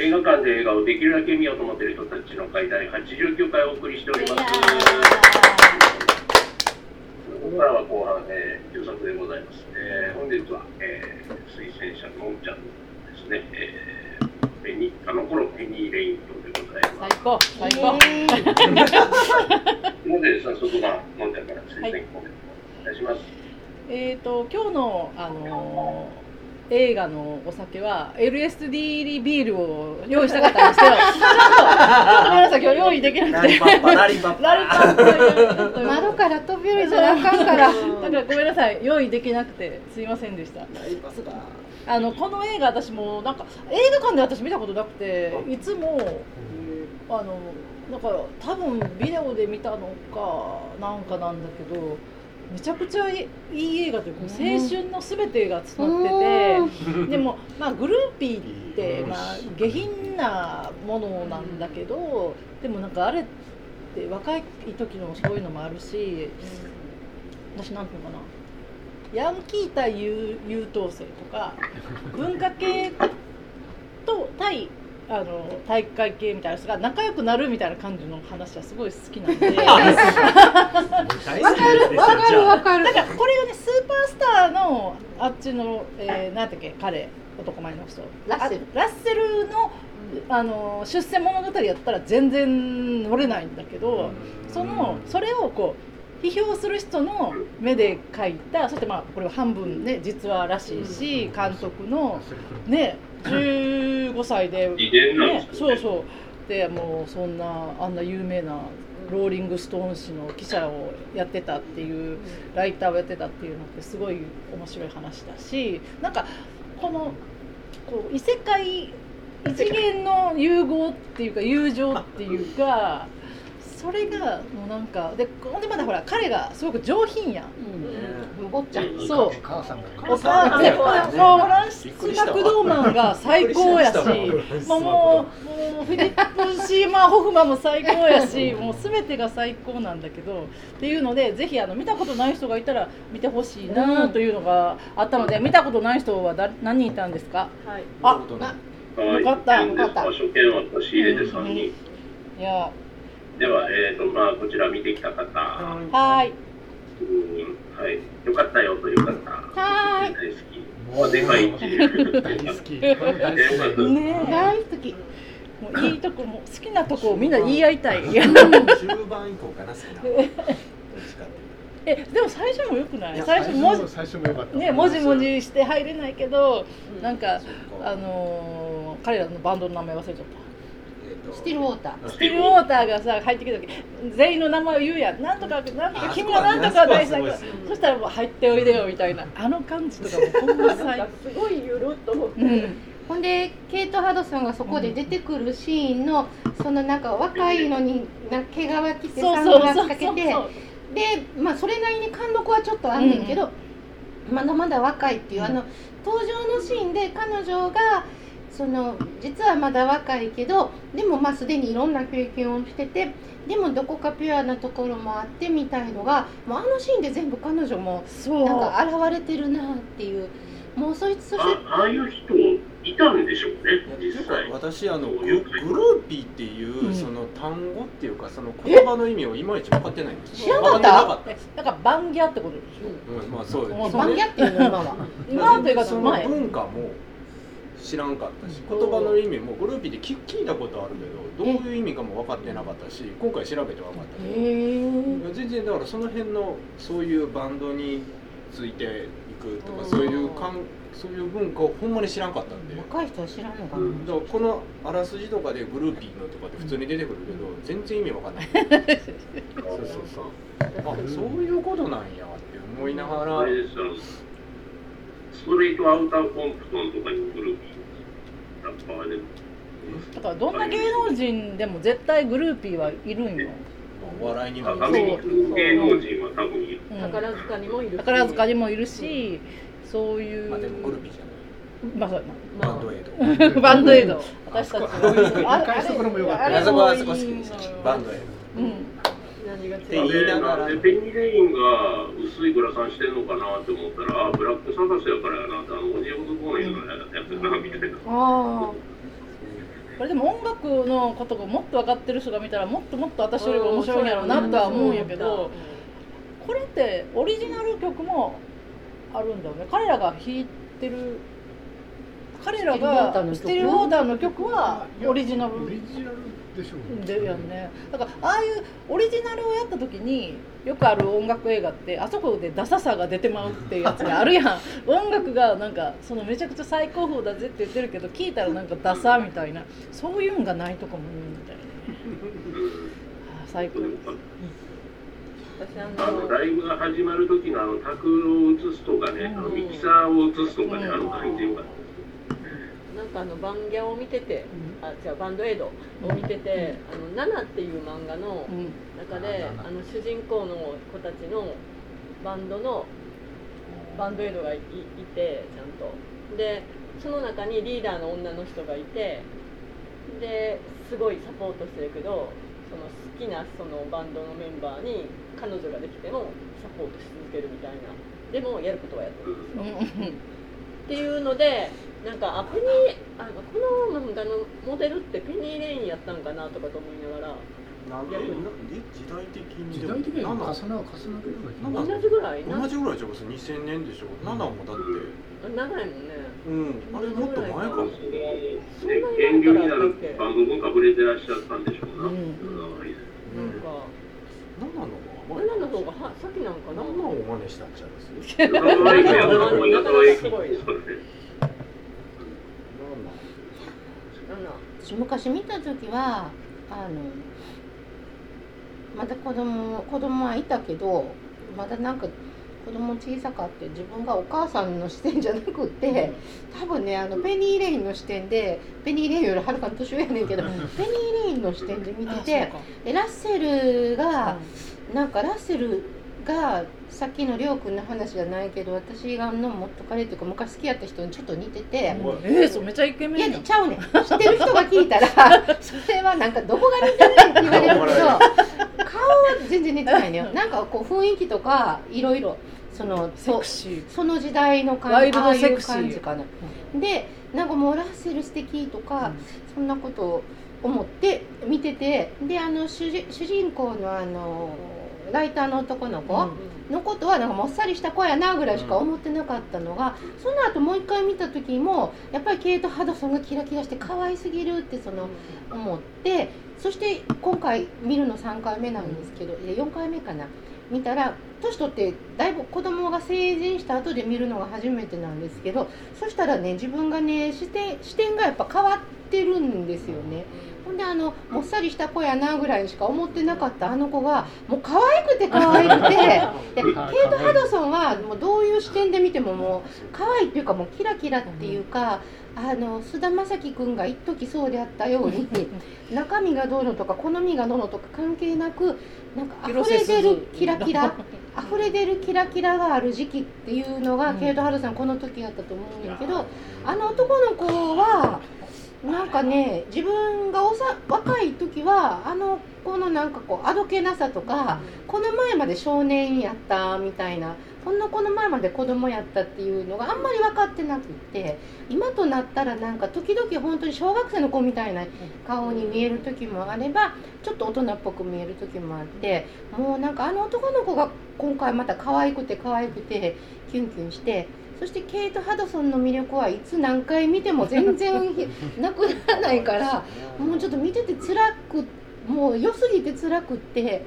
映画館で映画をできるだけ見ようと思っている人たちの会第89回お送りしております。ここからは後半、えー、作でございます。えー、本日は、えー、推薦者のんちゃんですね、えー、ペニあの頃ペニーレイントでございます。最高、最高。ので早速まあのんちゃんから推薦コメントお願いします。えっ、と今日のあのー映画のお酒は LSD ビールを用意したかったんですけどちょっとちょっとごめんなさい今日用意できなくて。ラリパッパ窓から飛び降りたらあかんから。だからごめんなさい用意できなくてすいませんでした。あのこの映画私もなんか映画館で私見たことなくていつもあのなんか多分ビデオで見たのかなんかなんだけどめちゃくちゃいい映画というか、青春のすべてが詰まってて、でも、まあ、グルーピーって、まあ、下品なものなんだけどでもなんかあれって若い時のそういうのもあるし私なんていうのかな。ヤンキー対優優等生とか文化系と対あの体育会系みたいな人が仲良くなるみたいな感じの話はすごい好きなんで。わ わかるわかるわかる。だからこれがねスーパースターのあっちの、えー、なんだっけ彼男前の人。ラッセル。あラッセルのあの出世物語やったら全然乗れないんだけどそのそれをこう批評する人の目で書いたそしてまあこれは半分ね実話らしいし監督のね15歳で、ね。そうそう。でもうそんなあんな有名なローリング・ストーン誌の記者をやってたっていうライターをやってたっていうのってすごい面白い話だしなんかこのこう異世界異次元の融合っていうか友情っていうかそれがもうなんかでほんでまだほら彼がすごく上品やん。坊ちゃん。そう。母さんがお母さん。ね、もうフランシス・マクドーマンが最高やし、もうもうもうフィリップ・シーマー・ホフマンも最高やし、もうすべてが最高なんだけど、っていうのでぜひあの見たことない人がいたら見てほしいなというのがあったので、見たことない人はだ何人いたんですか？はい。あ、はい、よかった初見です初見は差し入れで3人。いや、では、えーとまあ、こちら見てきた方、はーい、うんはい、よかったよという方、はーい。大好き、まあ、でかい一大好き。よかったね大好き。え、もういいとこも好きなとこをみんな言い合いたい。中盤以降かな好きな え、でも最初も良くない？最初文字最初も良かった。ね、もじもじして入れないけど、なんかあのー彼らのバンドの名前忘れちゃった。スティルウォーター。スティルウォーターがさ入ってきた時全員の名前を言うやん。なんとかなんとか君はなんとか大事だあそしたらもう入っておいでよみたいな。あの感じとかもほんまなん最かすごいゆるっと思って。うん。ほんでケイト・ハドソンがそこで出てくるシーンのそのなんか若いのになんか毛皮着てサングラスかけて。でまあそれなりに貫禄はちょっとあんねんけど、まだまだ若いっていう、うん。あの登場のシーンで彼女がその実はまだ若いけどでもまあすでにいろんな経験をしててでもどこかピュアなところもあってみたいのがもうあのシーンで全部彼女もそう。なんか現れてるなっていうもうそいつそしてあああいう人いたんでしょうね、実際。私あのググルーピーっていう、うん。その単語っていうかその言葉の意味をいまいち分かってないんです知らなかった？だからバンギャってことでしょ？た、うん、まあそうです。バンギャっていうの今は。今というかその前。文化も知らんかったしうん。言葉の意味もグルーピーで聞聞いたことあるけどどういう意味かも分かってなかったし今回調べて分かった。けどへえ全然だからその辺のそういうバンドについていくとかうん。そういうかんそういう文化をほんまに知らんかったんで。若い人は知らんのかな、うん、だからこのあらすじとかでグルーピーのとかって普通に出てくるけど、全然意味わかんない。そうそうそう。あそういうことなんやって思いながらストレートアウターコンプトンとかにもグルーピーラッパーでもだからどんな芸能人でも絶対グルーピーはいるんよ、お笑いにもアメリカの芸能人は多分いる。う。ん、宝塚にもいるし。宝塚にもいるし、そういう。まあでもグルーピーじゃまあそう。やないバンドエイド。な バンドエイド。私たちあ理解したとこ。ろも良かったあそこは好き。でしたバンドエイうん何が違でう。言いながら。でペニーレインが薄いグラサンしてんのかなって思ったら、あ、ブラックサバスやからやなって、あの、オジオズボーンのやつやな、みたいな。あこれでも音楽のことがもっと分かってる人が見たらもっともっと私よりも面白いんやろうなとは思うんやけどこれってオリジナル曲もあるんだよね。彼らが弾いてる彼らがスティルウォーターの曲はオリジナル。オリジナルでしょうでやんね。だからああいうオリジナルをやった時によくある音楽映画ってあそこでダサさが出てまうっていうやつがあるやん。音楽がなんかそのめちゃくちゃ最高峰だぜって言ってるけど聞いたらなんかダサみたいな。そういうんがないとかもいいみたいなあー最高。私ああののライブが始まる時のあの卓を映すとかね、あのミキサーを映すとかね、あの感じよかったかあのバンギャを見てて、あ違うバンドエイドを見てて、あのナナっていう漫画のうん。中で、あの主人公の子たちのバンドのバンドエイドがいいてちゃんと。でその中にリーダーの女の人がいてですごいサポートしてるけどその好きなそのバンドのメンバーに彼女ができてもサポートし続けるみたいな。でもやることはやってるんですよ。っていうのでなんかあペニーあこの漫画のモデルってペニー・レインやったんかなとかと思いながら。なんで時代的に時代的には重な7重なるような気が同じぐらい？な同じぐらいじゃん2000年でしょ。7もだって。長いもんね。うん。あれもっと前かも。ね、源流になるバンド文化触れてら。っしゃったんでしょうな。うん。うん。なんか。7の方が前7の方がは先なんかな？7を真似したんちゃいます 中川駅やったと思い中川駅すごいそうね7私昔見た時はあのまだ子供子供はいたけどまだなんか子供小さかって自分がお母さんの視点じゃなくて多分ねあのペニー・レインの視点でペニー・レインよりはるかに年上やねんけどペニー・レインの視点で見ててでラッセルがなんかラッセルがさっきのりょうくんの話じゃないけど私がの元彼っていうか昔好きやった人にちょっと似てて。えー、そうめっちゃイケいメンやん。やちゃうねん。知ってる人が聞いたら それはなんかどこが似てるって言われるけど 顔は全然似てないのよ。なんかこう雰囲気とかいろいろそのセそクシー。その時代の感じああいう感じかな。でなんかもうラッセル素敵とか、そんなことを思って見ててであの主人主人公のあのライターの男の子、のことはなんかもっさりした子やなぐらいしか思ってなかったのが、その後もう一回見た時もやっぱりケイト・ハドソンがキラキラして可愛すぎるってその思ってそして今回見るの3回目なんですけど、いや4回目かな。見たら年取ってだいぶ子供が成人した後で見るのが初めてなんですけどそしたらね自分がね視点視点がやっぱ変わってるんですよね。ほんであのもっさりした子やなぐらいしか思ってなかったあの子がもう可愛くて可愛くて でケイト・ハドソンはもうどういう視点で見てももう可愛いっていうかもうキラキラっていうかあの菅田将暉君が一時そうであったように 中身がどうのとか好みがどうのとか関係なくなんか溢れ出るキラキラ 溢れ出るキラキラがある時期っていうのが、うん。ケイト・ハドソンこの時やったと思うんだけどあの男の子はなんかね自分がおさ若い時はあの子のなんかこうあどけなさとか、この前まで少年やったみたいなほんのこの前まで子供やったっていうのがあんまり分かってなくって今となったらなんか時々本当に小学生の子みたいな顔に見える時もあればちょっと大人っぽく見える時もあってもうなんかあの男の子が今回また可愛くて可愛くてキュンキュンして。そしてケイト・ハドソンの魅力はいつ何回見ても全然なくならないからもうちょっと見てて辛くもう良すぎて辛くって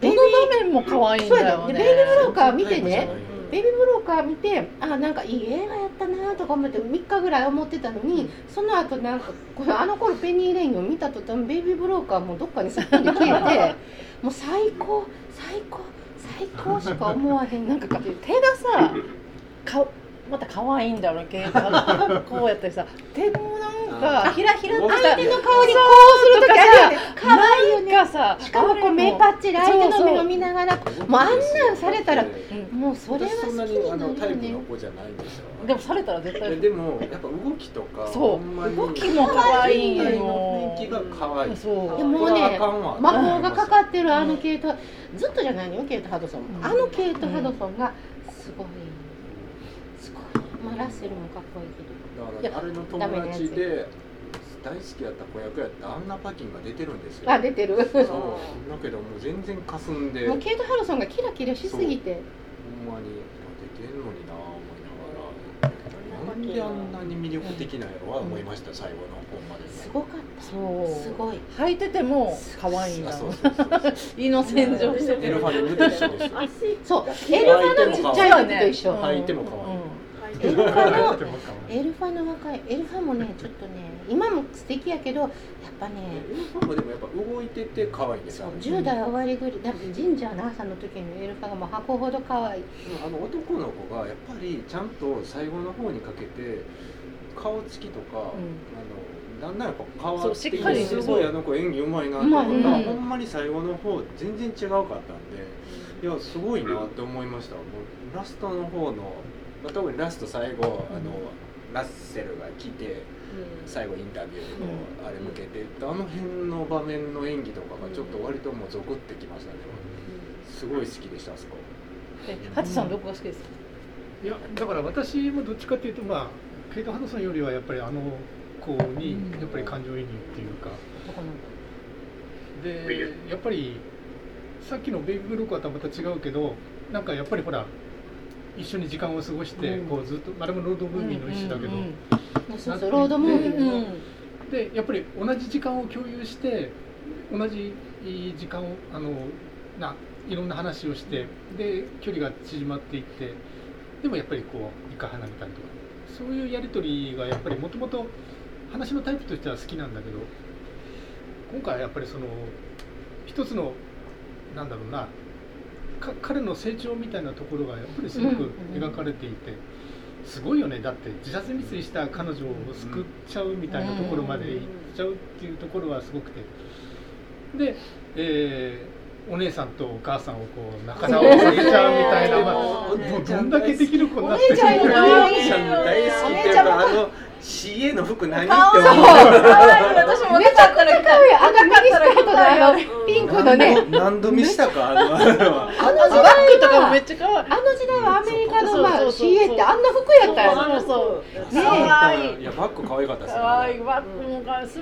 どの場面も可愛いんだよね。そうやね。でベイビーブローカー見てね。ベイビーブローカー見てあなんかいい映画やったなとか思って3日ぐらい思ってたのにその後なんかこのあの頃ペニー・レインを見た途端ベイビーブローカーもどっかにすっぽんで消えて もう最高最高最高しか思わへん。なんか手がさかまた可愛いんだろうけどこうやったりさ手もなんかひらひらって相手の顔にこうするときあるよね可愛いよねかさしかもこう目パッチリ相手の目を見ながらもうあんなんされたらうんもうそれは好きになるよねプの子じゃないんですよでもされたら絶対えでもやっぱ動きとかそう動きも可愛いよ雰囲気が可愛いそうでもね魔法がかかってるあのケイトずっとじゃないのよケイト・ハドソンうんあのケイト・ハドソンがすごいまあラッセルもかっこいいけど。だからあれの友達で大好きやった子役やってアンナ・パキンが出てるんですよ。あ出てる。そう。だけどもう全然霞んで。ほんもうケイト・ハルソンがキラキラしすぎて。まに出てんのにな思いながら。なんであんなに魅力的なのは思いました最後の方まですごかった。そう。すごい。履いてても可愛いな。あそうそうそうそう。胃の洗浄してて。エルファニングと一緒です足そう。エルファのちっちゃい時と一緒。うん。履いても可愛いエルファのエルファの若い。エルファもねちょっとね今も素敵やけどやっぱねエルファもでもやっぱ動いてて可愛いんですそうよ10代終わりぐらいだって神社の朝の時のエルファがもう箱ほど可愛い。あの男の子がやっぱりちゃんと最後の方にかけて顔つきとか、あのだんだんやっぱ変わってしっかりすごいあの子演技うまいなって思ったうまいほんまに最後の方全然違うかったんでいやすごいなって思いました。もうラストの方の、まあ、特にラスト最後、あのラッセルが来て最後インタビューのあれ向けて、あの辺の場面の演技とかがちょっと割ともうゾクってきましたね。すごい好きでしたあそこ。えハチさんどこが好きですか？いやだから私もどっちかっていうとまあケイト・ハドソンよりはやっぱりあの子にやっぱり感情移入っていうか。でやっぱりさっきのベイビーブロックはまた違うけどなんかやっぱりほら一緒に時間を過ごして、うん。こうずっとあれもロードムービーの一種だけど、うんそうそうロードムービーでやっぱり同じ時間を共有して同じ時間をあのないろんな話をしてで距離が縮まっていってでもやっぱりこう一回離れたりとかそういうやり取りがやっぱりもともと話のタイプとしては好きなんだけど今回はやっぱりその一つのなんだろうなか彼の成長みたいなところがやっぱりすごくうん描かれていて、すごいよね。だって自殺未遂した彼女を救っちゃうみたいなところまで行っちゃうっていうところはすごくて。で、えーお姉さんとお母さんをこう仲直りさせちゃうみたいな、まあ、もうどんだけできる子になってお姉ちゃんよお姉ちゃん大好きっていうかあの CA の服何？って顔思う。私も出ちゃったら可愛いあのミニスカートのあのピンクのね。何度何度見したか？あのあれはあの時代はちゃ可愛い。あの時代はアメリカのまあそうそうそう CA ってあんな服やったよそうそうねい。いやバッグ可愛かったです可愛いバッグ昔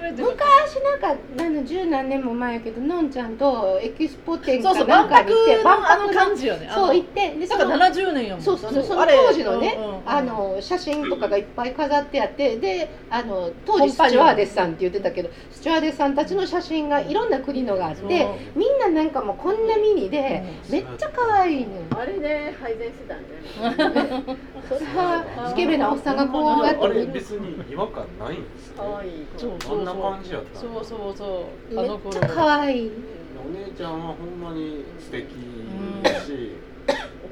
なんかあの十何年も前やけどのんちゃんとエキスポ展そうそうかなんかに行って万博のあの感じよね。そう行ってでそのだから70年やもんそうそうそうそのあれ。当時のね、あの写真とかがいっぱい飾ってあってであの当時スチュワーデスさんって言ってたけどスチュワーデスさんたちの写真がいろんな国のがあってそうみんななんかもうこんなミニでうめっちゃ可愛いねあれで配膳してたんね。それはスケベなおっさんがこうやって。あれ別に違和感ないんです可愛いそうあんな感じやったそうそうそう。あめっの頃。ちゃ可愛い。お姉ちゃんはほんまに素敵だし、お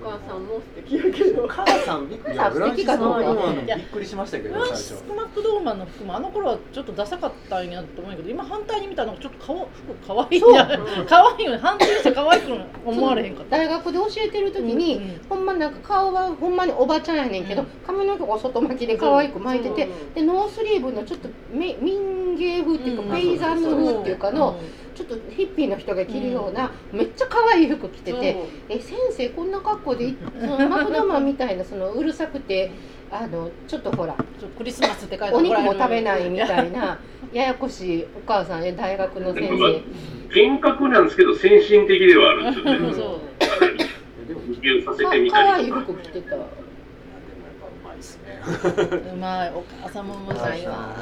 母さんも素敵やけど。お母さんびっくりしましたけど最初。シスコ・マクドーマンの服もあの頃はちょっとダサかったんやと思うけど今反対に見たらなんかちょっとかわ 服かわいいんじゃない？そう。かわいいよね。反対して可愛く思われへんかった。大学で教えてる時に、うんうんほんまなんか顔はほんまにおばちゃんやねんけど、うん。髪の毛が外巻きで可愛く巻いてて、うんでノースリーブのちょっとめ民芸風っていうか、うん。ペイザンヌ風っていうかの、ちょっとヒッピーの人が着るような、めっちゃ可愛い服着てて、え先生こんな格好でいそのマクドーマンみたいなそのうるさくてあのちょっとほらクリスマスって書いてお肉も食べいないみたいな ややこしいお母さんね大学の先生。厳格なんですけど先進的ではあるんですよね。そう。でもさせかてみた可愛いりとか。服着てたですね。うまいお母さんもうまいわ。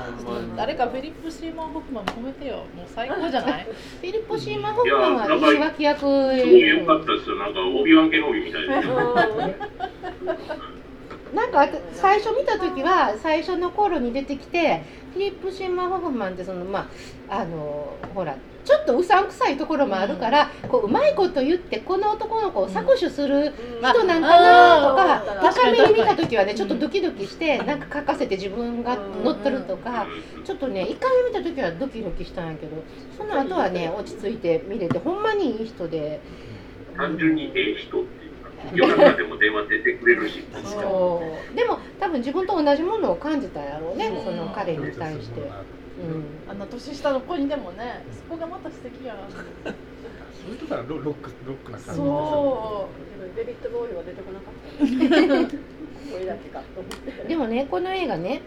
誰かフィリップ・シーマン・ホフマン褒めてよ。もう最高じゃない？フィリップ・シーマン・ホフマンはいい脇役すごい良かったですよ。なんかオビワン系の帯みたいで。なんか最初見た時は最初の頃に出てきてフィリップ・シーマン・ホフマンってそのまああのほらちょっとうさんくさいところもあるから、こううまいこと言ってこの男の子を搾取する人なんかなとか、うん。高めに見た時はねちょっとドキドキしてなんか書かせて自分が乗っとるとか、ちょっとね1回目見た時はドキドキしたんやけどその後はね落ち着いて見れてほんまにいい人で。単純にええ人っていうか、夜中でも電話出てくれるし。そう。でも多分自分と同じものを感じたんやろうね、うん。その彼に対して。うん。あんな年下の子にでもねそこがまた素敵や そういうところはロロックロックな感じ。そデビッド・ボーイは出てこなかった。これだけかと思ってでもねこの映画ね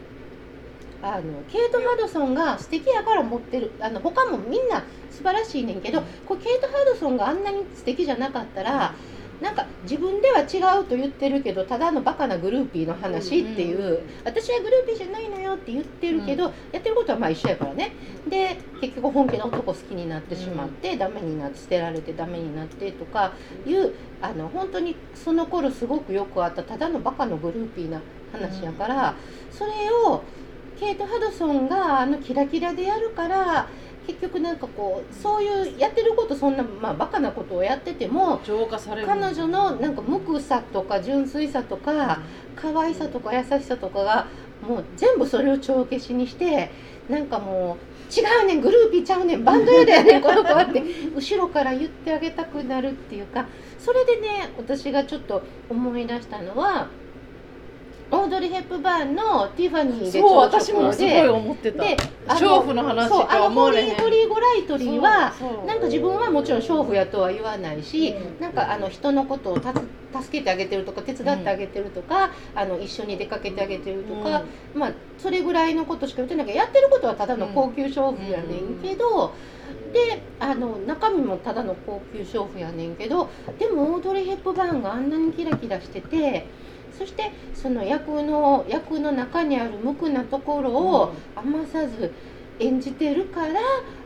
あのケイト・ハドソンが素敵やから持ってる。あの他もみんな素晴らしいねんけどこれケイト・ハドソンがあんなに素敵じゃなかったらなんか自分では違うと言ってるけどただのバカなグルーピーの話っていう、うんうん私はグルーピーじゃないのよって言ってるけど、やってることはまあ一緒やからね。で結局本気の男好きになってしまって、ダメになって捨てられてダメになってとかいうあの本当にその頃すごくよくあったただのバカのグルーピーな話やから、それをケイト・ハドソンがあのキラキラでやるから結局なんかこうそういうやってることそんな、まあ、バカなことをやってても浄化される。彼女のなんか無垢さとか純粋さとか可愛さとか優しさとかがもう全部それを帳消しにしてなんかもう違うねんグルーピーちゃうねんバンドエイドやねん この子はって後ろから言ってあげたくなるっていうかそれでね私がちょっと思い出したのはオードリー・ヘップバーンのティファニーでそう私もすごいで思ってた。であの娼婦の話そうあのか思ホリー・われへん。ホリー・ゴライトリーはなんか自分はもちろん娼婦やとは言わないし、うん。なんかあの人のことをた助けてあげてるとか手伝ってあげてるとか、あの一緒に出かけてあげてるとか、まあそれぐらいのことしか言ってない。けどやってることはただの高級娼婦やねんけど、であの中身もただの高級娼婦やねんけどでもオードリー・ヘップバーンがあんなにキラキラしてて。そしてその役の役の中にある無垢なところを余さず演じてるから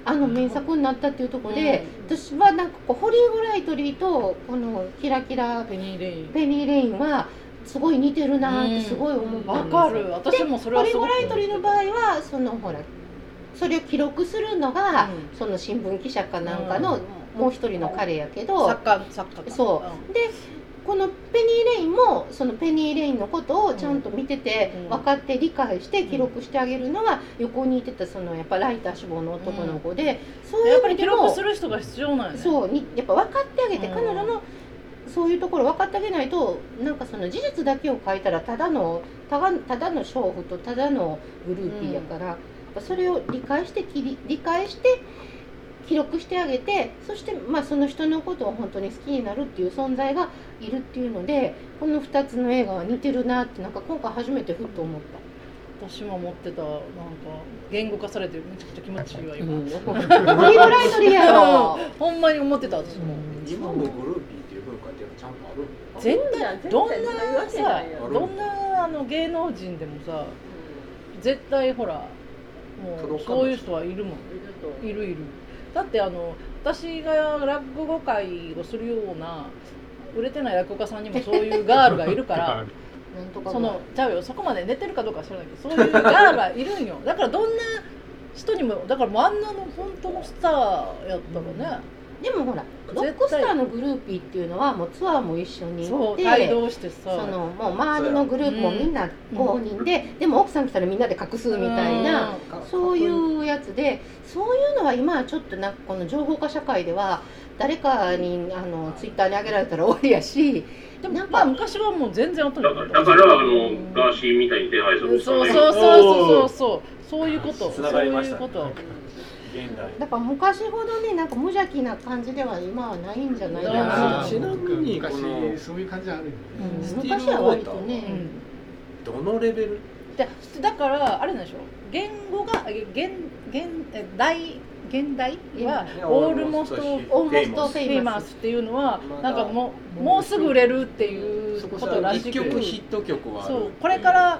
あの名作になったっていうところで、私はなんかこうホリー・ゴライトリーとこのキラキラペニー・レイン。ペニー・レインはすごい似てるなってすごい思ったわんですよ。かる。私もそれはホリー・すごくゴライトリーの場合はそのほらそれを記録するのが、うん。その新聞記者かなんかのうん。もう一人の彼やけど、作家作家か。そう。でこのペニー・レインもそのペニー・レインのことをちゃんと見ててうん。分かって理解して記録してあげるのは横にいてたそのやっぱライター志望の男の子で、そういうやっぱり記録する人が必要なんよね。そうにやっぱ分かってあげて、うん。彼女のそういうところ分かってあげないとなんかその事実だけを書いたらただのただただの娼婦とただのグルーピーやから、それを理解してきり理解して記録してあげてそしてまあその人のことを本当に好きになるっていう存在がいるっていうのでこの2つの映画は似てるなってなんか今回初めてふっと思った。私も思ってたなんか言語化されてめちゃくちゃ気持ちいいわ今、ほんまに思ってた私も、今もグルーピーっていう文化ってちゃんとある絶対どんなさどんなあの芸能人でもさ絶対ほらもうそういう人はいるもん。いるいるだってあの私が落語会をするような売れてない落語家さんにもそういうガールがいるから なんとかそのちゃうよそこまで寝てるかどうかは知らないけどそういうガールがいるんよ。だからどんな人にもだからもうあんなの本当のスターやったらね、でもほらロックスターのグルーピーっていうのはもうツアーも一緒に行って帯同してさそのもう周りのグループもみんな5人で、でも奥さん来たらみんなで隠すみたいな、そういうやつでそういうのは今はちょっとなんかこの情報化社会では誰かにあのツイッターに上げられたら終わりやしでもなんかまあ昔はもう全然あった。んだからだからあのガーシーみたいに手配するそうそうそうそうそうそう。そういうこと。つながりましたそういうことだから昔ほどねなんか無邪気な感じでは今はないんじゃないかな。ーちなみにこ昔のそういう感じあるよね。うん。昔は割とうね、んどのレベル？でだからあれなんでしょ？言語がえ現現え代現代？はうんオールモストオールモストフェイマス。っていうのはなんかもうもうすぐ売れるっていうことらし一く曲ヒット曲はある。そうこれから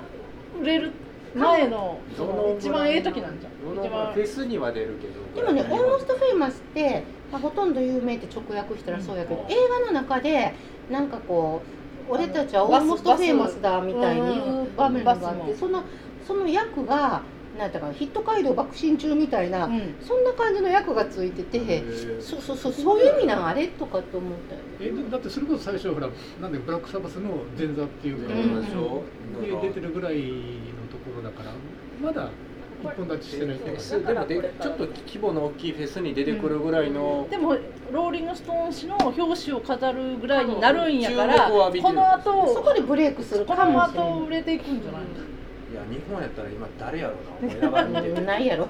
売れる前のどの一番ええ時なんじゃん。一番。フェスには出るけど。でもね「 Almost Famous」って、まあ、ほとんど有名って直訳したらそうやけど、映画の中でなんかこう俺たちは Almost Famous だみたいに言う場面があってそのその役がなんかなヒット街道驀進中みたいな、うん。そんな感じの役がついてて、そうそうそうそういう意味なんあれ？とかって思ったよえだってそれこそ最初ほらなんでブラックサバスの前座っていうか、うん。でしょで出てるぐらいのところだからまだ一本立ちしてないっていうかフェスでもでちょっと規模の大きいフェスに出てくるぐらいの、でもローリング・ストーン氏の表紙を飾るぐらいになるんやからこの後そこでブレイクするこの後売れていくんじゃない？いや日本やったら今誰やろうな思いながら いやろ。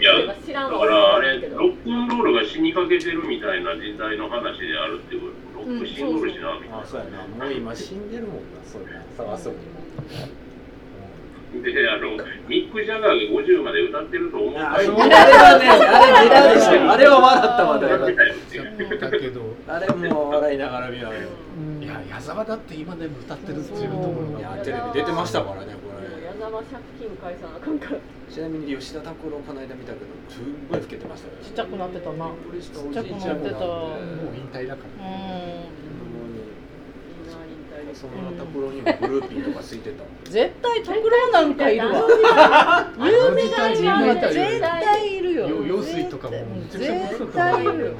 いや知らんだからあれロックンロールが死にかけてるみたいな時代の話であるっていうロックシングルしなみたいなあそうやな。もう今死んでるもんなそうやな探すにで、あの、ミック・ジャガーが50まで歌ってると思う。あれはねあれネタでしたよあれは笑ったわだいう。だけどあれも笑いながら見ながらいや矢沢だって今でも歌ってるっていうところがやテレビ出てましたからねこれ。矢沢借金返さなあかんからちなみに吉田拓郎この間見たけどすんごい老けてましたよ。ちっちゃくなってたな。ちっちゃくなってた。もう引退だから。うん。みその拓郎にもグルーピーとかついてた絶対拓郎なんかいるわ。有名な人は絶対いるよ。よ用水とかもめちゃくちゃ絶対いる。よ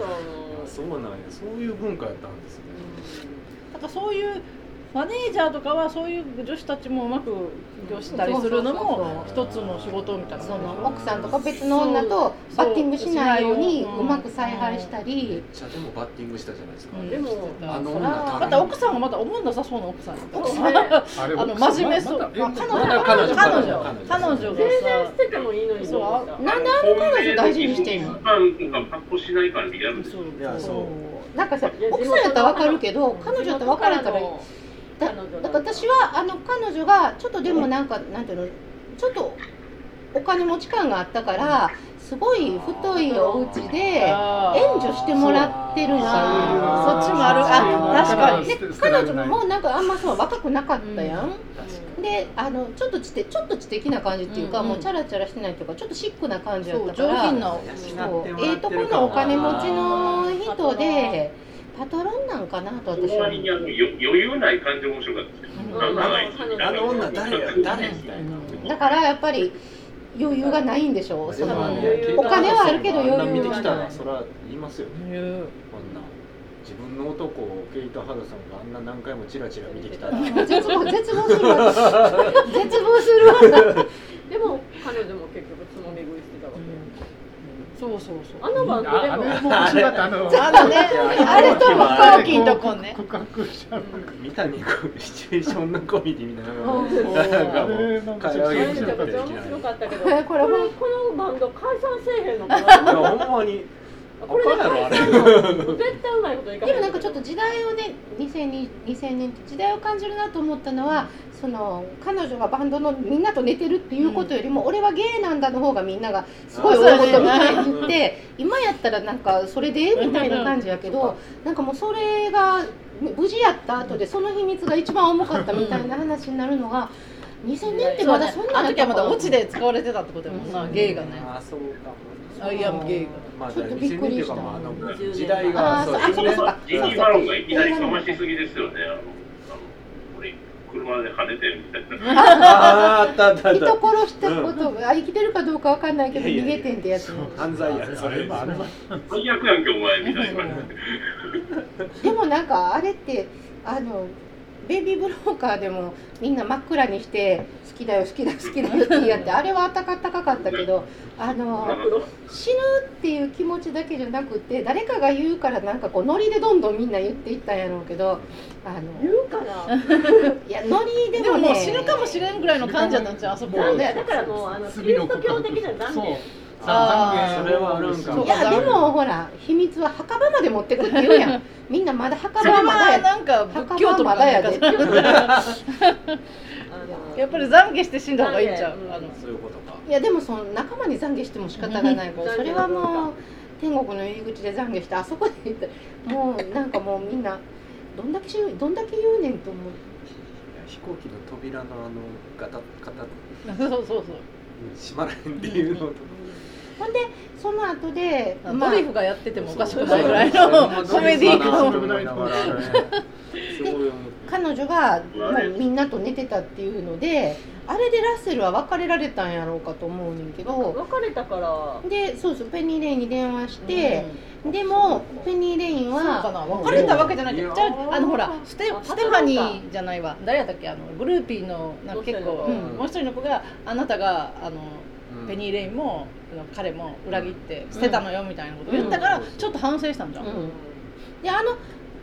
そうなんや。そういう文化やったんですね。だからそういうマネージャーとかはそういう女子たちもうまく起業したりするのも一つの仕事みたいなその奥さんとか別の女とバッティングしないようにうまく采配しためっりちゃでもバッティングしたじゃないですか。うん。でもあの女また奥さんがまた思んなさそうな奥さん。やったそうねあの真面目そう、ままあ、彼女。彼女。彼彼女。女彼女が全然捨ててもいいのに。そうなんであの彼女大事にしてんの？ない感リアルで。すそう。いやそう。なんかさ奥さんやったら分かるけど彼女やったら分からんからだだから私はあの彼女がちょっとでもなんかなんていうのちょっとお金持ち感があったからすごい太いお家で援助してもらってるな。そっちもある。あ確かに。で彼女もなんかあんまそう若くなかったやん、確かであのちょっと知的ちょっと知的な感じっていうか、うんうん。もうチャラチャラしてないっていうかちょっとシックな感じだそうったから上品なええとこのお金持ちの人でパトロンなんかなと私は割にあのよ余裕ない感じ面白かったあの女誰や誰みたいな。だからやっぱり余裕がないんでしょう。お金はあるけど余裕あんな見てきたらそら言いますよね。こんな自分の男をケイト・ハドソンがあんな何回もチラチラ見てきたら。絶望絶望するわ。絶望するわ。でも彼女も結局つまみ食いしてたわけそうそうそう。あのバンドでも。ああれも面白かったあのあのね。あれと飛行機のとこね。告白しちゃう。三谷君シチュエーションのコメディみたいな なんかもう面白かったけど。これこのバンド解散せえへんの。かいやなほんまにこれであかんやろあれ解散の絶対うまいこといかへんでもなんかちょっと時代をね2002 2000年って時代を感じるなと思ったのはその彼女がバンドのみんなと寝てるっていうことよりも、俺はゲイなんだの方がみんながすごい大事みたいに言って今やったらなんかそれでみたいな感じやけどなんかもうそれが無事やった後でその秘密が一番重かったみたいな話になるのが2000年ってまだそんなあの時はまだオチでで使われてたってことやもんなゲイがね。あそうかもアイアムゲイが。まあちょっとびっくりした。2000年っていうかまあ時代がそうあそうかそう。かジニー・バロンがいきなりかましすぎですよね。あの、あの俺車で跳ねてるみたいな。あーあったあったあった。人殺したこと、あ生きてるかどうかわかんないけど逃げてんってやつ 犯罪や。それあれは最悪やん。け、お前みたいな。でもなんかあれってあのベビーブローカーでもみんな真っ暗にして好きだよ好きだよ好きだよってやってあれはあったかかかったけどあの死ぬっていう気持ちだけじゃなくて誰かが言うからなんかこうノリでどんどんみんな言っていったんやろうけどあ言のうかな？いやノリででももね死ぬかもしれんぐらいの感じやったんちゃうあそこ。ででだからもうあのキリスト教的な懺そう。悔あーそれはあるんかも。いやでもほら秘密は墓場まで持ってくって言うやん。みんなまだ墓場まだやなんか仏教とか墓場はまだやで やっぱり懺悔して死んだ方がいいんちゃう？あの。そういうことか。いやでもその仲間に懺悔しても仕方がないからそれはもう天国の入り口で懺悔してあそこで言ったらもうなんかもうみんなどんだけしどんだけ言うねんと思う飛行機の扉のあのガタガタそうそうそう閉まらへんってい。うのとほんでその後でドまあリフがやっててもおかしくない。ぐらい。のコメディー感すごい。思って彼女がもうみんなと寝てたっていうのであれでラッセルは別れられたんやろうかと思うねんけど。別れたから。でそうそうペニー・レインに電話して、でもペニー・レインそうかなは別れたわけじゃないじゃああのほらステステファニーじゃないわ。誰やったっけ？あのグルーピーのなんか結構もう一人のうん。もう一人の子があなたがあのうん。ペニー・レインも彼も裏切って捨てたのよみたいなこと言ったからちょっと反省したんじゃん、うん。であの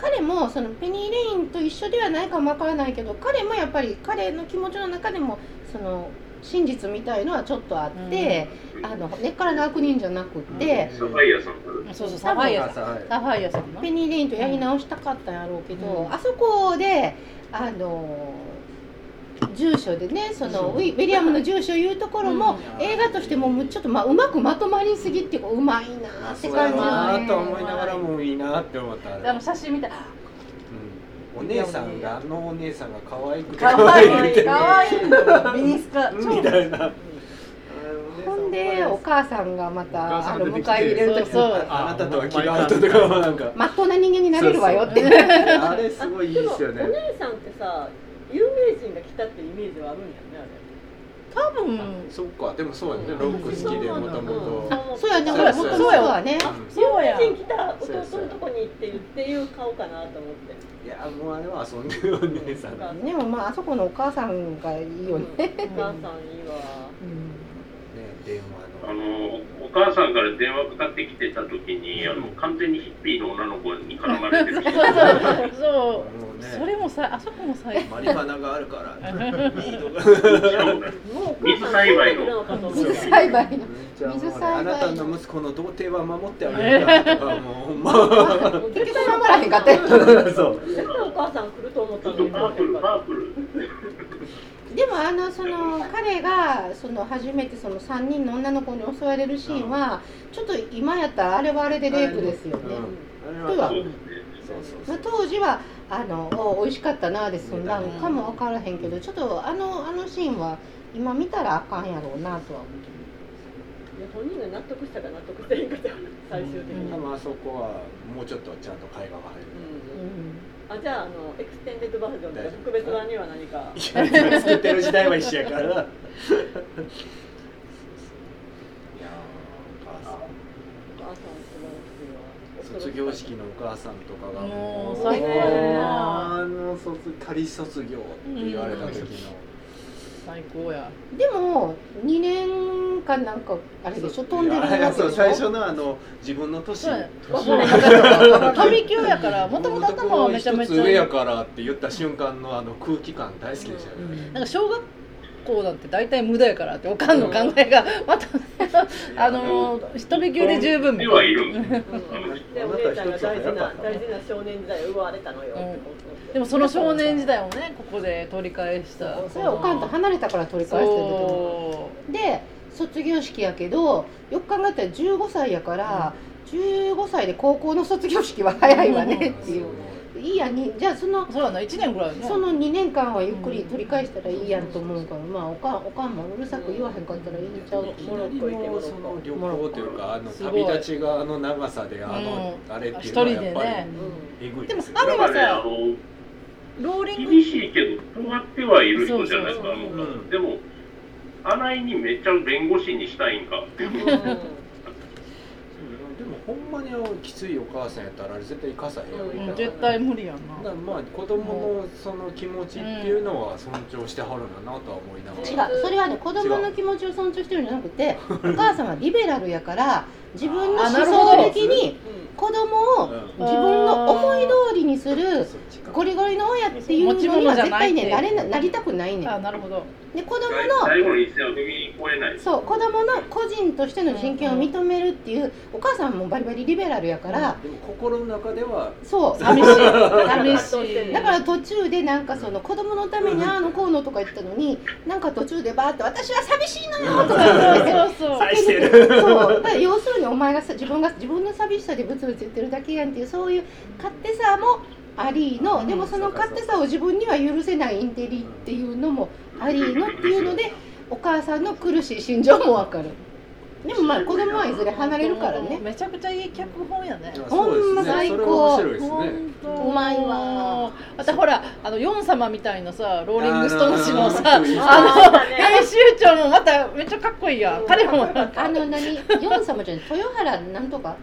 彼もそのペニー・レインと一緒ではないかもわからないけど彼もやっぱり彼の気持ちの中でもその真実みたいのはちょっとあって、あの根っからの悪人じゃなくって、サファイアさん。そうそうサファイアさん。サファイアさんな。ペニー・レインとやり直したかったんやろうけど、うん。あそこであの住所でねそのウィウィリアムの住所言うところも、うん。映画としてももうちょっとまあうまくまとまりすぎっていうかうまいなってそうや感じなよと思いながらもいいなって思ったあれあの写真見たお姉さんがあのお姉さんが可愛くてかわいいてかわいいミニスカみたいな。ほんでお母さんがまたあの迎え入れる時そうあなたとは気が合うとかもなんか。まっとうな人間になれるわよって。あれすごいいいですよね。でもお姉さんってさ有名人が来たってイメージはあるんやね多分。そっか。でもそうやね。ロック好きでもともと。そうやね。そうやそうやもともとはね。あれそうや有名人来た弟のとこに行って言っていう顔かなと思って。いやもうあれは遊んでるお姉さん。ねねでもまああそこのお母さんがいいよね、お母さんいいわ。電話の。あのお母さんから電話かかってきてた時に、あの完全にヒッピーの女の子に絡まれてる。人 そうそもうね。うそれもさあそこも最マリファナがあるから。リードがもうお水母さん栽培の水栽培の水栽培あなたの息子の童貞は守ってあげるからとかもうほんま結局守らへんかったよそう絶対お母さん来ると思ったのにパープルパープルでもあのその彼がその初めてその3人の女の子に襲われるシーンはちょっと今やったらあれはあれでレイプですよね、あれはまあ、当時はあのお美味しかったなで済んだんかも分からへんけどちょっとあのあのシーンは今見たらあかんやろうなとは思いや本人が納得したか納得してへんか最終的に、多分あそこはもうちょっとちゃんと会話が入る。うんあじゃああのエクステンデッドバージョンとか特別版には何か。いや作ってる時代は一緒やから。いやーお母さんお母さん素晴らしいわ卒業式のお母さんとかがもうあの卒仮卒業って言われた時の最高や。でも2年間なんかあれでしょ飛んでるわ最初のあの自分の年。飛び級やからもともと頭はめちゃめちゃ上やからって言った瞬間のあの空気感大好きでしたよね、なんか小学校なんて大体無駄やからっておかんの考えがまたあの飛び級で十分ではいるん。ですうん。でお姉ちゃんが大事な大事な少年時代を奪われたのよって思って。でもその少年時代をねここで取り返した。それはおかんと離れたから取り返してるけどそで卒業式やけどよく考えたら15歳やから15歳で高校の卒業式は早いわねっていういいやにじゃあそのうそうやな。1年ぐらいねその2年間はゆっくり取り返したらいいやんと思うからまあおかんおかんもうるさく言わへんかったらいいんちゃうモロッコ行けモロそのッ旅行というかあの旅立ちがあの長さであの、うん。あれっていうのはやっぱり一人でね。えぐい。でもすよあれはさローリング。厳しいけど尖ってはいる人じゃないですかでもあないにめっちゃ弁護士にしたいんかってう。ん。でもほんまにきついお母さんやったらあれ絶対生かさへんよ、うんうん絶対無理やんな。だまあ子供のその気持ちっていうのは尊重してはるんだなとは思いながら、違う。それはね子供の気持ちを尊重してるんじゃなくて お母さんはリベラルやから自分の思想的に子供をうん。自分の思い通りにするゴリゴリの親っていうのには絶対ねなれななりたくないねん。あなるほど。で子供最の後の一線を踏み越えないそう子供の個人としての人権を認めるっていうお母さんもバリバリリベラルやからでも心の中ではそう。寂しい。寂しい。だから途中でなんかその子供のためにああのこうのとか言ったのになんか途中でバーって私は寂しいのよとか言ってそうそう 愛してる。そう。要するにお前がさ自分が自分の寂しさでブツブツ言ってるだけやんっていうそういう勝手さもありのでもその勝手さを自分には許せないインテリっていうのもありのっていうのでお母さんの苦しい心情もわかるでもまあ子供はいずれ離れるからね。めちゃくちゃいい脚本やね。ほんま最高。うまいわまたほらあのヨン様みたいなさローリングストーン氏のさあの編集長もまためっちゃかっこいいやん。彼もあの何？ヨン様じゃない。豊原なんとか？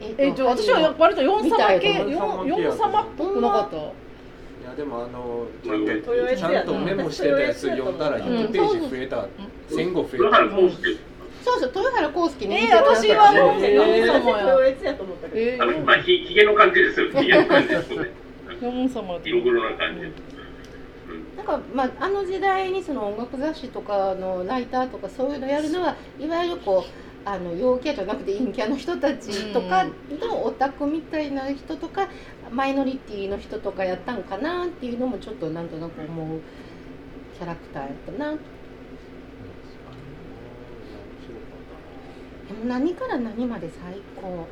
えっと私はやっぱりとヨン様系みたいなヨンヨン様っぽくなかった。いやでもあのちゃんうんとメモしてたやつ読んだら100ページ増えた。前後増えたそうそう豊原康介ね。えー私はもうえーヨン様やと思ったけど、えあのまあひひげの感じですよ。ひげの感じですよね。色黒な感じ。なんかまああの時代にその音楽雑誌とかのライターとかそういうのやるのはいわゆるこうあの陽キャじゃなくて陰キャの人たちとかのオタクみたいな人とかマイノリティの人とかやったんかなっていうのもちょっとなんとなく思うキャラクターやったな。でも何から何まで最高。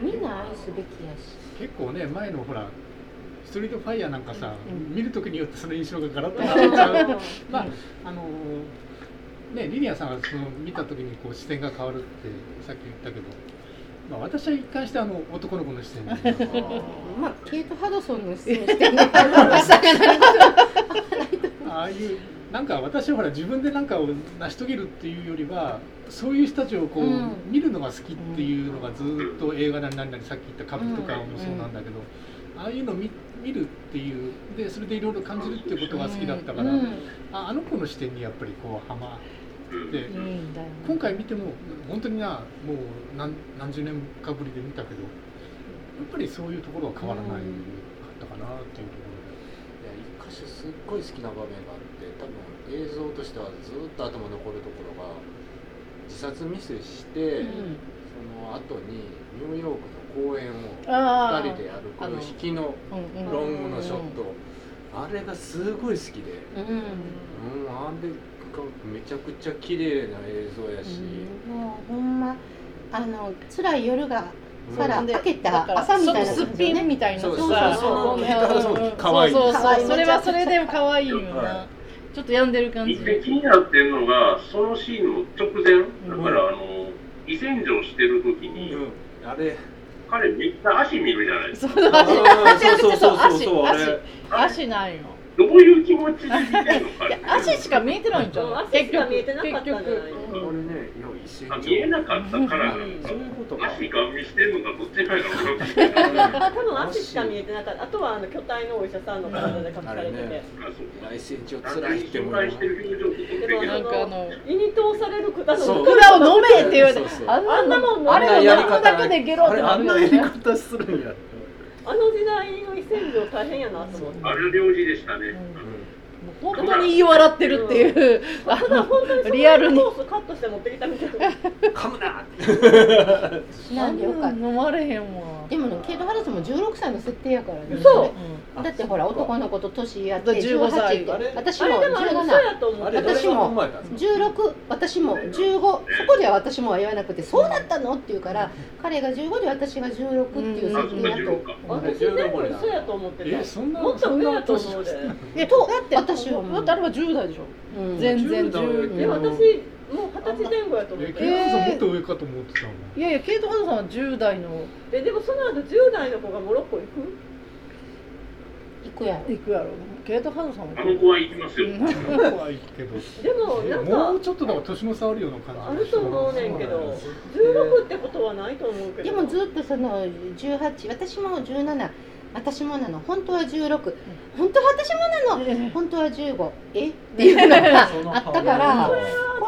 みんな愛すべきやし。結構ね前のほらストリートファイヤーなんかさ、うん。見る時によってその印象がガラッと変わっちゃう。まあうん。あのねリニアさんがその見た時にこう視点が変わるってさっき言ったけど、まあ、私は一貫してあの男の子の視点。でまあケイト・ハドソンの視点。ああいうなんか私はほら自分で何かを成し遂げるっていうよりはそういう人たちをこう、うん。見るのが好きっていうのがずっと映画なり何なりさっき言った歌舞伎とかもそうなんだけど、ああいうのを見見るっていうでそれでいろいろ感じるっていうことが好きだったから、うん。ああの子の視点にやっぱりこうはまうんって、今回見ても本当になもう何何十年かぶりで見たけどやっぱりそういうところは変わらないかったかなっていうところで。いや一箇所すっごい好きな場面があって多分映像としてはずっと頭残るところが自殺未遂して、その後にニューヨークの公演をあ2人でやるこの引きのうんうん。ロングのショット。あれがすごい好きで、うん。うん、あれがめちゃくちゃ綺麗な映像やし、もうほんまあの辛い夜がうん。さらで明けた朝みたいなすっぴんみたいなさそうそう。そい。そうそうそれはそれで可愛いよはなちょっと病んでる感じ。一回気になってるのが、そのシーンの直前、だから、あの、胃洗浄してる時に、うん。あれ。彼めっちゃ足見るじゃないですそうか。足そうそうそうそうそう あ足れ。足ないよどういう気持ちで見てんのかいや足しか見えてないんじゃんうん足しか見えてなかったんじゃない結局俺ねいや一瞬あ見えなかったから。そういうかことか。足ガン見してるのかどっちかやろあ多分足しか見えてなかった。あとはあの巨体のお医者さんの体で隠されてて、ねあそう来戦場あ辛いって思うな心配してる表情と撮ってるけなんどかあの胃に通される管のそう。管を飲めって言われてあんなもん飲めあれを飲むだけでゲロってなあれあんなるよねやり方するんやあの時代の胃洗浄大変やなと思って。あれ領事でしたね、本当に言い笑ってるっていう。あただ本当にそのリアルに。コースカットして持ってきたみたいな。噛むなしなんでよか飲まれへんわでもねケイト・ハドソンも16歳の設定やからね。そう。だってほら男の子と年やって15歳。18あれ？私もあれでもあれ嘘17やと思う。あれ私も誰が考えたんですか16私も15そこでは私もは言わなくてそうだったの？って言うから彼が15で私が16っていう設定やと。16か私全部嘘やと思ってた。えそんなもっと上やと思うで。えとだって私はもう。だってあれは10代でしょ。うん。全然10代10で私もう二十歳前後やと思っえてケイトさんもっと上かと思ってたもん。いやいやケイト・ハドソンは10代の。えでもその後10代の子がモロッコ行く？行くやろ。行くやろ。ケイト・ハドソンはあの子は行きますよ、うん。怖いけど。でもえなんかもうちょっとだから年の差あるような感じあると思うねんけど16ってことはないと思うけど。でもずっとその18私も17私もなの。本当は16本当は私もなの。本当は15え？っていうのがあったから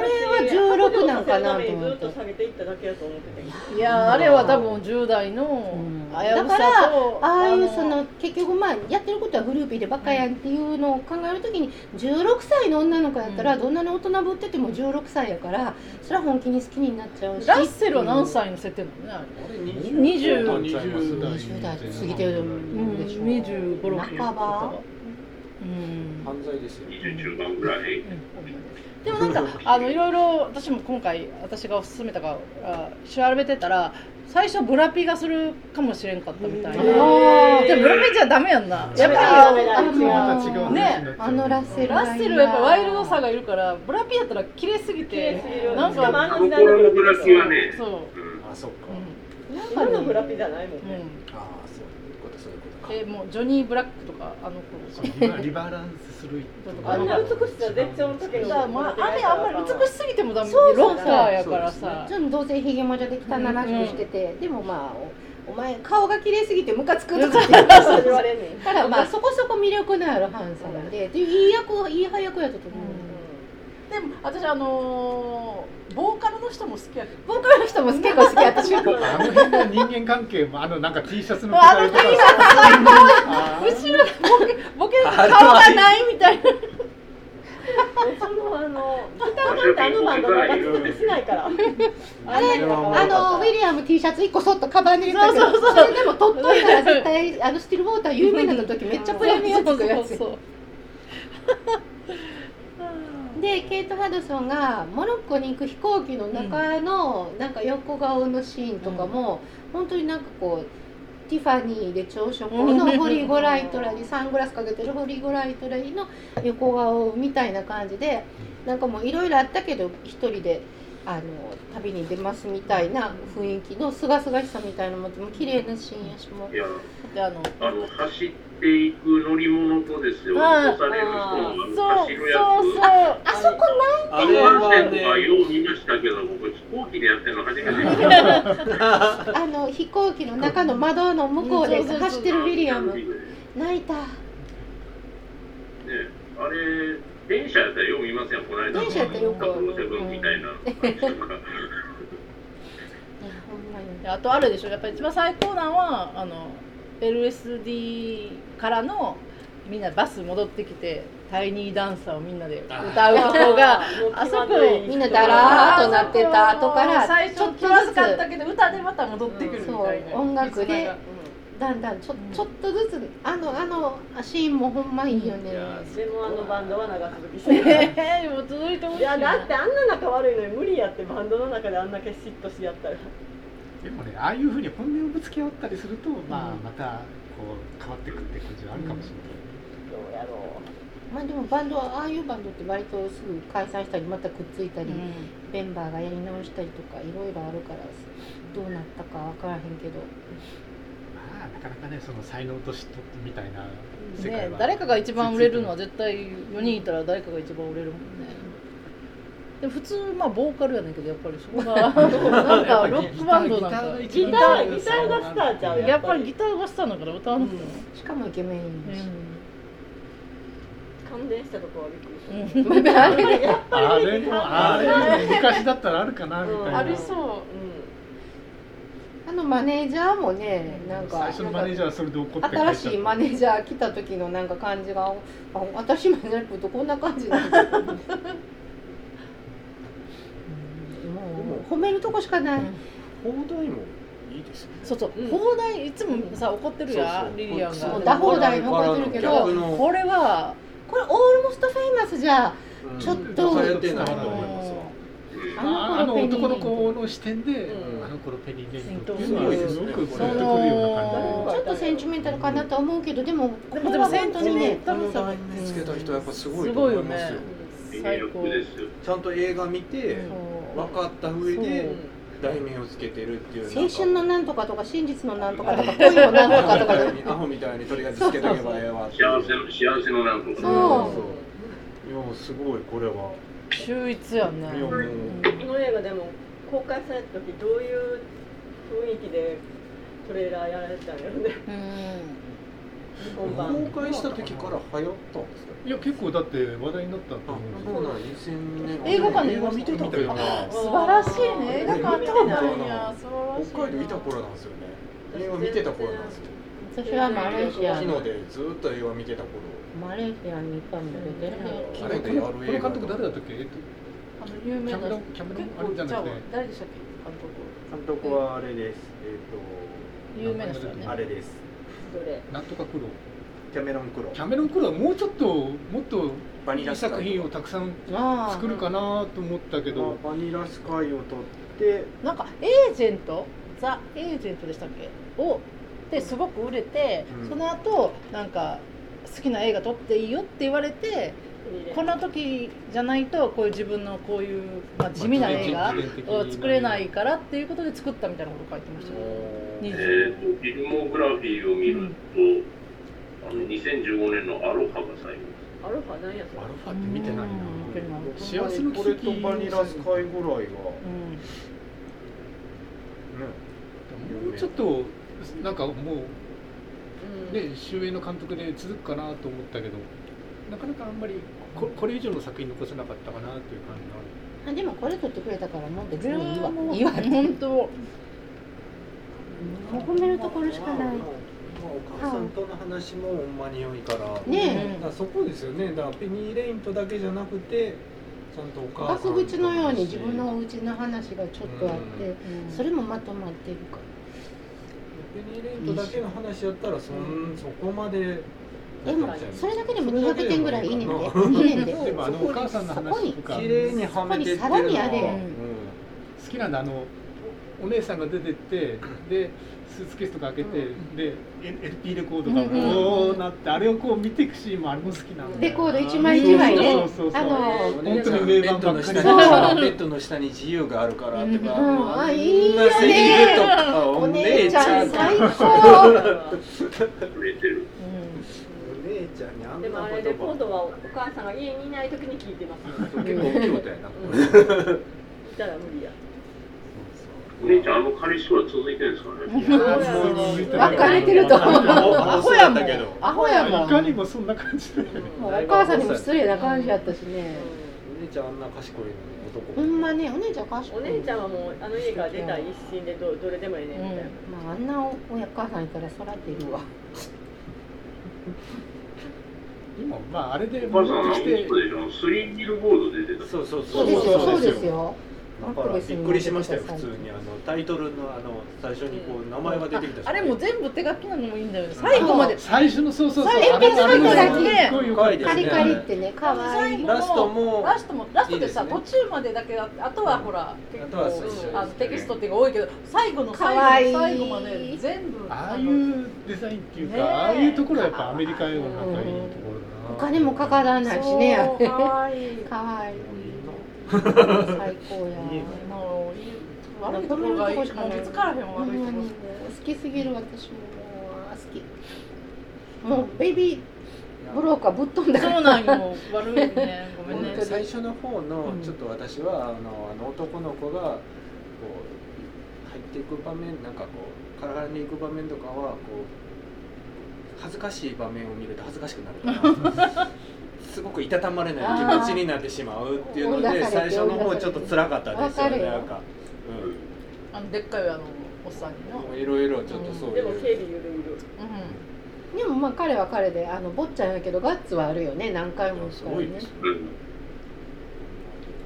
これは16なんかなと思って。ずっと下げていっただけやと思ってていやあれは多分10代のうん。危うさだからとああいうその結局まあやってることはグルーピーでバカやんっていうのを考えるときに16歳の女の子やったらどんなに大人ぶってても16歳やからそれは本気に好きになっちゃうし。ラッセルは何歳の設定なのねあれ。俺20 20代。20代過ぎてるうんでしょ25、6半ば。うん。犯罪ですよ。20中盤ぐらいでもなんか あのいろいろ私も今回私が勧めたから調べてたら最初ブラピがするかもしれんかったみたいな、あー。でもブラピじゃダメやんな。やっぱりあのね。あのラッセルラッセルはやっぱワイルドさがいるからブラピやったら綺麗すぎてなんしかあの時代あのブラピはね、そう、うん。あそっか、う今のブラピじゃないもんね、ん。うん、えもうジョニー・ブラックとかあの頃今リバランスするあんな美しさ絶頂の時のだまああれあんまり美しすぎてもダメ。そうそうロッカーやからさ。ちょっとどうせひげもじゃで汚らしくしてて、でもまあおお前顔が綺麗すぎてムカつくとかって言われ まあそこそこ魅力のあるハンサムででいい役いい配役やったと思う、でも私あのー、ボーカルの人も好きやボーカルの人も結構好き私はあの辺の人間関係もあのなんか T シャツのあの T シャツ後ろボケボケ顔がないみたいなそのあののギターなんてあのバンド長続きしないからあれあのウィリアム T シャツ1個そっとカバンに入れたけどそうそうそうそれでも取っといたら絶対あのスティルウォーター有名になった時めっちゃプレミアつくやつそうそうでケイト・ハドソンがモロッコに行く飛行機の中のなんか横顔のシーンとかも、本当になんかこうティファニーで朝食のホリー・ゴライトリーサングラスかけてるホリー・ゴライトリーの横顔みたいな感じでなんかもういろいろあったけど一人であの旅に出ますみたいな雰囲気のすがすがしさみたいなのもとも綺麗なシーンやしもいやであのあの走っていく乗り物とですよ落とされる人の走るやつ。そうそうあそこあれは新幹線とかねよう見ましたけど僕飛行機でやってるの初めて見た。あの飛行機の中の窓の向こうで走ってるウィリアム。ね泣いた。あれ電車やったらよう見ますよこの間の電車やったらよくセブンみたいな。あとあれでしょ。やっぱり一番最高なのはあの LSD からのみんなバス戻ってきてタイニーダンサーをみんなで歌うとこが あそこみんなだらーっとなってた後から最初ちょっとまずかったけど歌でまた戻ってくるみたいな、音楽でうんだんだんちょちょっとずつあのあのシーンもほんまいいよね。いやでもあのバンドは長続きしてな。い えー、もう続いてほしいいやだってあんな仲悪いのに無理やってバンドの中であんだけ嫉妬し合ったら。でもねああいうふうに本音をぶつけ合ったりすると、まあうん。またこう変わってくって感じはあるかもしれない、どうやろまあでもバンドはああいうバンドって割とすぐ解散したりまたくっついたり、メンバーがやり直したりとかいろいろあるからどうなったか分からへんけど。まあなかなかねその才能と嫉妬みたいな世界は、ね誰かが一番売れるのは絶対4人いたら誰かが一番売れるもんね。で普通まあボーカルやねんけどやっぱりそこが。なんかロックバンドなんか。うギタギターーギターがスターちゃうやっぱり。ギターがスターだから歌わなくても、しかもイケメンいいし、感電したとこはびっくりした、う んまああれね。やっぱりあれもあれも昔だったらあるかなみたいな、うん。ありそう。うあのマネージャーもねなんか最初のマネージャーはそれで怒って新しいマネージャー来た時のなんか感じがあ私マネージャー来るとこんな感じなんだもう褒めるとこしかない、放題もいいですよね。そうそう、うん。放題いつもさ怒ってるやんリリアンが。そうダ放題の怒ってるけどこれはこれ Almost Famous じゃうんちょっとあの男の子の視点で、うん。あの頃ペニーレインいうのはすごくグッとくるような感じ。ちょっとセンチメンタルかなとは思うけどでもこでもでもセンチ当にねメンタルこの題名つけた人はやっぱすごいと思いますよ。最高。ちゃんと映画見てそう分かった上そう。で題名をつけてるっていう青春のなんとかとか真実のなんとかとか恋のなんとかとか。でアホみたいにとりあえずつけとけばええわ幸せの幸せのなんとかそう。いやすごいこれは。秀逸やね。いやもう。この映画でも公開された時どういう雰囲気でトレーラーやられてたんやろね。日本版公開した時から流行ったんですか？いや結構だって話題になったとあ思うんそうなん2000年映画館で映画見てたけどな？素晴らしいね。映画館見てないんや北海道いた頃なんですよね。映画見てた頃なんですよ。私はマレーシア昨日でずっと映画見てた頃。マレーシアにいっぱい見ててあれこのこの監督誰だったっけ、えっと、あの有名なキャメロンキャメロンあれじゃなくて。誰でしたっけ？監督監督はあれです。え有名な人だね。っとあれです。どれ？なんとかクロキャメロン・クロキャメロン・クロはもうちょっともっとバニラ作品をたくさんああ作るかなと思ったけど、バニラスカイを撮って。なんかエージェント？ザ・エージェントでしたっけ？をですごく売れて、うん。その後なんか好きな映画撮っていいよって言われてこの時じゃないとこういう自分のこういう、まあ、地味な映画を作れないからっていうことで作ったみたいなこと書いてましたね。え20ー、とフィルモグラフィーを見ると、あの2015年のアロハが最後。アルファなんやそれ？アルファって見てないな。うん。幸せのこれとバニラスカイぐらいが、ね、うん。もうちょっとなんかもううん。ね終焉の監督で続くかなと思ったけどなかなかあんまりここれ以上の作品残せなかったかなという感じがある。あでもこれ撮ってくれたからもう別にいいわ。いいわ。本当。もう褒めるところしかない。まあお母さんとの話もほんまに良いから、ねえ。だからそこですよね。だからペニー・レインとだけじゃなくてちゃんとお母さん額縁のように自分のお家の話がちょっとあって、うん。それもまとまってるから。ペニーレイントだけの話やったらそんそこまででもそれだけでも200点ぐらいいいねんで、いいねんで。でもあのお母さんのそこに話とか綺麗にはめてってるのそこにさらにあれは好きなんだ。あのお姉さんが出てってでスーツケースとか開けて、で LP レコードがこうなって、あれをこう見ていくシーンもあれも好きなんでレコード一枚一枚ね。そうそうそうそう。あのうん本当に名盤ばっかりベッドの下にそう。ベッドの下に自由があるからとか、うん。あんいいよね。お姉ちゃん最高。ちゃんにあんでもあれな言葉レコードはお母さんが家にいない時に聞いてます。よ結構大きいことやな、いたら無理やお姉ちゃん、あの彼氏は続いてるんですかね。別れてると思う。アホやもん。だけどアホやもん。いかにもそん。な感じで、もうお母さんにも失礼な感じやったしね。お姉ちゃんあんな賢いのに男。ほんまね、お姉ちゃん賢い。お姉ちゃんはもうあの家から出た一心でどどれでもええねん。みたいな、まああんな親母さんいたらそら出るわ。今まああれで戻ってきて。スリービルボードで出てた。そうそうそう。ですよ、そうですよ。だからびっくりしましたよ普通に。あのタイトルのあの最初にこう名前が出てきたあれも全部手書きなのもいいんだよね。最後まで。最初のそうそうそう。最後のあれも最後だけカリカリってね、可愛い。ラストもラストもラストでさいいですね。途中までだけあってあとはほら結あとは構あのテキストっていうのが多いけど最後の最かわいい。後の最後まで全部ああいうデザインっていうか、ああいうところはやっぱアメリカ映画のなんかいいところお金もかからないしね、あれ。可愛い可愛い。最高や。もういい悪いところがいいもう見つからへん悪いと好きすぎる私ももう好き。もうベイビーブローカーぶっ飛んだ。そうなんよ悪いねごめんねで最初の方のうんちょっと私はあのあの男の子がこう入っていく場面なんかこう体に行く場面とかはこう恥ずかしい場面を見ると恥ずかしくなるから すごくいたたまれない気持ちになってしまうっていうので最初の方ちょっと辛かったですよねなんか、あのでっかいあのおっさんにの。うん、もういろいろちょっとそういう、でも経理ゆるゆる。うでもまあ彼は彼であの坊ちゃんやけどガッツはあるよね何回もね。ごいですようん。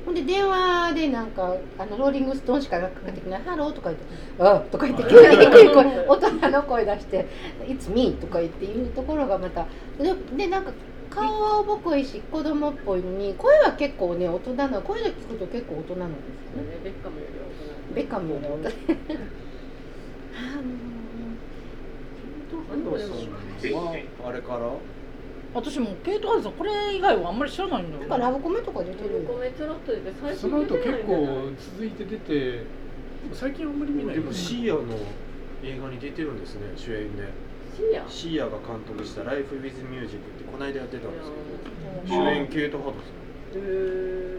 ほんで電話でなんかあのローリングストーンしかかけてきない「ハロー」とか言って「あとか言って 急に低い声大人の声出して「It's me」とか言って言うところがまたででなんか顔はおぼこいし子供っぽいのに声は結構ね大人な声で聞くと結構大人なんですよね。ねベッカムより大人。ベッカムより大人。あハンドソンはあれから？ん私もケイト・ハドソンこれ以外はあんまり知らないんだよなんかラブコメとか出てるよ。ごめんちょろっと出て最そ初の後結出てないんじゃない構続いて出て最近あんまり見ない。でもシーアの映画に出てるんですね主演で。シアシーアが監督した「Life with Music」ってこの間やってたんですけど。主うん演ケイト・ハドソンへえ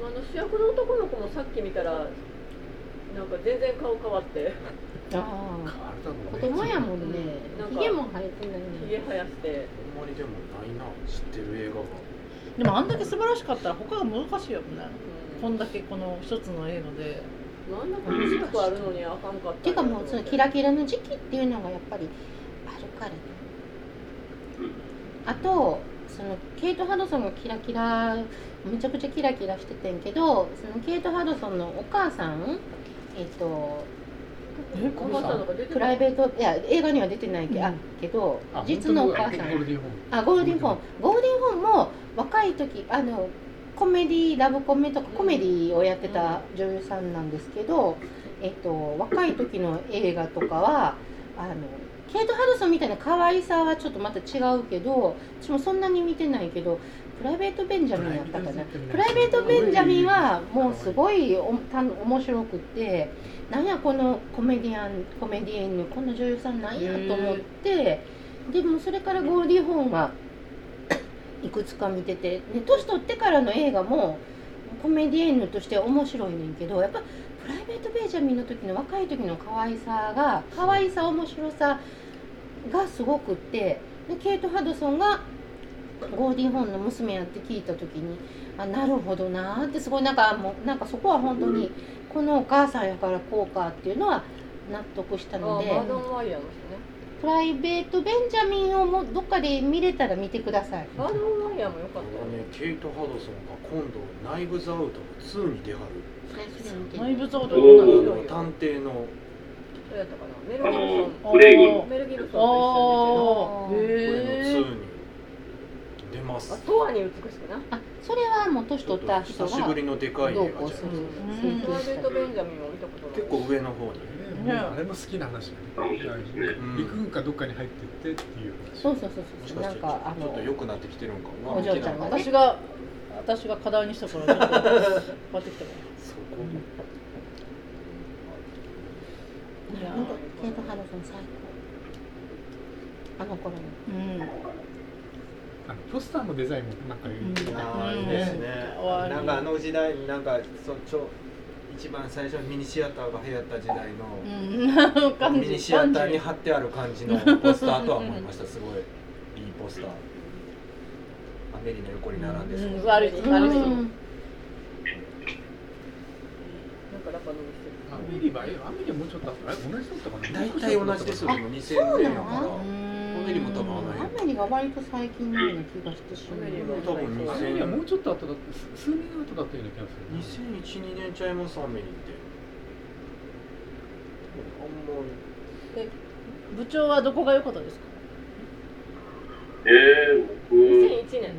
あの主役の男の子もさっき見たらなんか全然顔変わってああ子供やもんね。ひげも生えてないひげ生やして。ほんまにでもないな知ってる映画が。でもあんだけ素晴らしかったら他が難しいよね。うん。こんだけこの一つの映画で。なんだか実力あるのにあかんかったていうかもうそのキラキラの時期っていうのがやっぱりあるからね。あとそのケイト・ハドソンがキラキラめちゃくちゃキラキラしててんけどそのケイト・ハドソンのお母さんえっとプライベートいや映画には出てないけ,、あけどあ実のお母さん。あゴールデンフォンゴールデンフォンも若い時あのコメディラブコメとかコメディをやってた女優さんなんですけど、えっと、若い時の映画とかはあのケイト・ハドソンみたいな可愛さはちょっとまた違うけど私もそんなに見てないけどプライベート・ベンジャミンやったかな。プライベート・ベンジャミンはもうすごいおた面白くてなんやこのコメディアンコメディエンヌこの女優さんなんやと思ってでもそれからゴーデンホーンは いくつか見てて、ね、年取ってからの映画もコメディエンヌとして面白いねんけどやっぱプライベート・ベンジャミンの時の若い時の可愛さが可愛さ面白さがすごくってでケイト・ハドソンがゴールデンホーンの娘やって聞いた時にあなるほどなーってすごいなんかもうなんかそこは本当にこのお母さんやからこうかっていうのは納得したあのでプライベートベンジャミンをもどっかで見れたら見てください。バード・オブ・ワイヤーも良かった。よねケイト・ハドソンが今度ナイブズ・アウトの2に出はる。内部造とおどんなーの？あの探偵の。どうやったかな？メル・あギブソン。メル・ギブソンとああこれのへ2えに出ます。あとはに美しくな。あ、それはもう年取った人が久しぶりのでかい映画じゃこうす。るないうん。プライベート・ベンジャミンも見たことない結構上の方に。ね。あれも好きな話だね。陸軍かどっかに入ってってっていう話。そうそうそうもしそう。なんかしてちょっかあのと良くなってきてるんかなお嬢ちゃんがね。私が私が課題にしたからちょってきたかそこ。らいやケイトハドソン最高。あの頃の。うんあのポスターのデザインもなんかいい、うん。ですね。なんかあの時代になんかそちょ一番最初ミニシアターが流行った時代のうん。ミニシアターに貼ってある感じのポスターとは思いました。すごい。いいポスター。アメリの横に並んでそう。うん。悪い人悪い。人うん。アメリはえアメリはもうちょっと後あれ同じだったかな。大体同じですよ。あでも2000年やから。そうなのアメリも多分あのア辺メリが割と最近のような気がしてしまう。アメリは多分アメリはもうちょっと後だった数年後だったような気がする。な2001、2年ちゃいますアメリって。あんまり。部長はどこが良かったですか？えー、僕、2001年。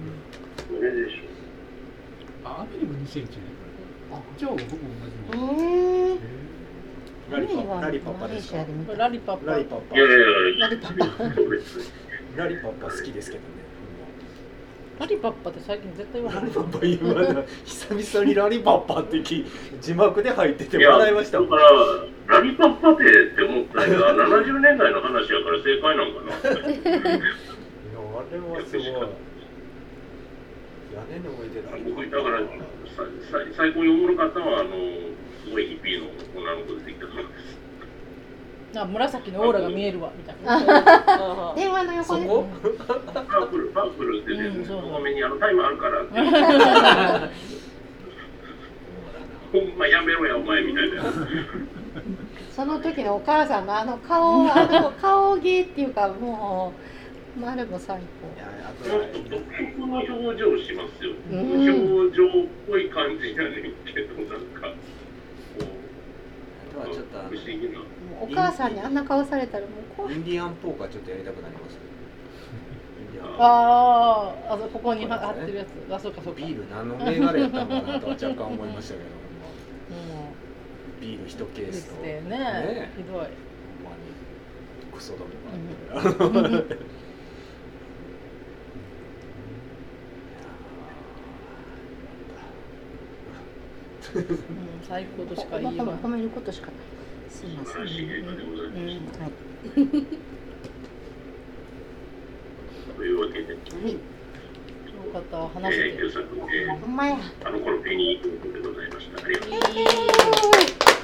これでしょ。あアメリも2001年。あじゃあ僕もえ同じ。のー、アラリパメリはラリパですかシアで見た。ラリパッパ。ラリパパ。パパ。そうです。ラリパパ。好きですけどね。ラリパッパって最近絶対言わない。ラリパパ言わない久々にラリパパってき字幕で入ってて笑いましただから、ラリパッパテって思ったけど、70年代の話やから正解なんかな。いやあれはすごい。屋根の上でラリパ。僕、だから、ささ最高におもろかったのは、あの、すごいヒッピーの女の子出てきたからです。あ紫のオーラが見えるわみたいなあ電話の横で。パープル、パープルってね、うんそう多めにあのタイムあるからって。ほんまやめろや、お前みたいな。その時のお母さんのあの顔、あの顔芸っていうか、もう、まあ、あれも最い高。やあともはっと独特の表情しますよ。うん表情っぽい感じやねんけど、なんか、とはちょっとお母さんにあんな顔されたら、もう怖い。インディアンポーカーちょっとやりたくなります。あーあそここに貼ってるやつあそうかそうかビール何の銘柄やったのかなとは若干思いましたけども。ビール一ケースと。すね。ね。ひどい。ほんまにクソどもがあって最高としか言いようがない褒めることしかない。すいません。うん。はい。というわけで、よかった話せてえー、んまや。あの頃ペニーということでございました。ありがとうございます。えー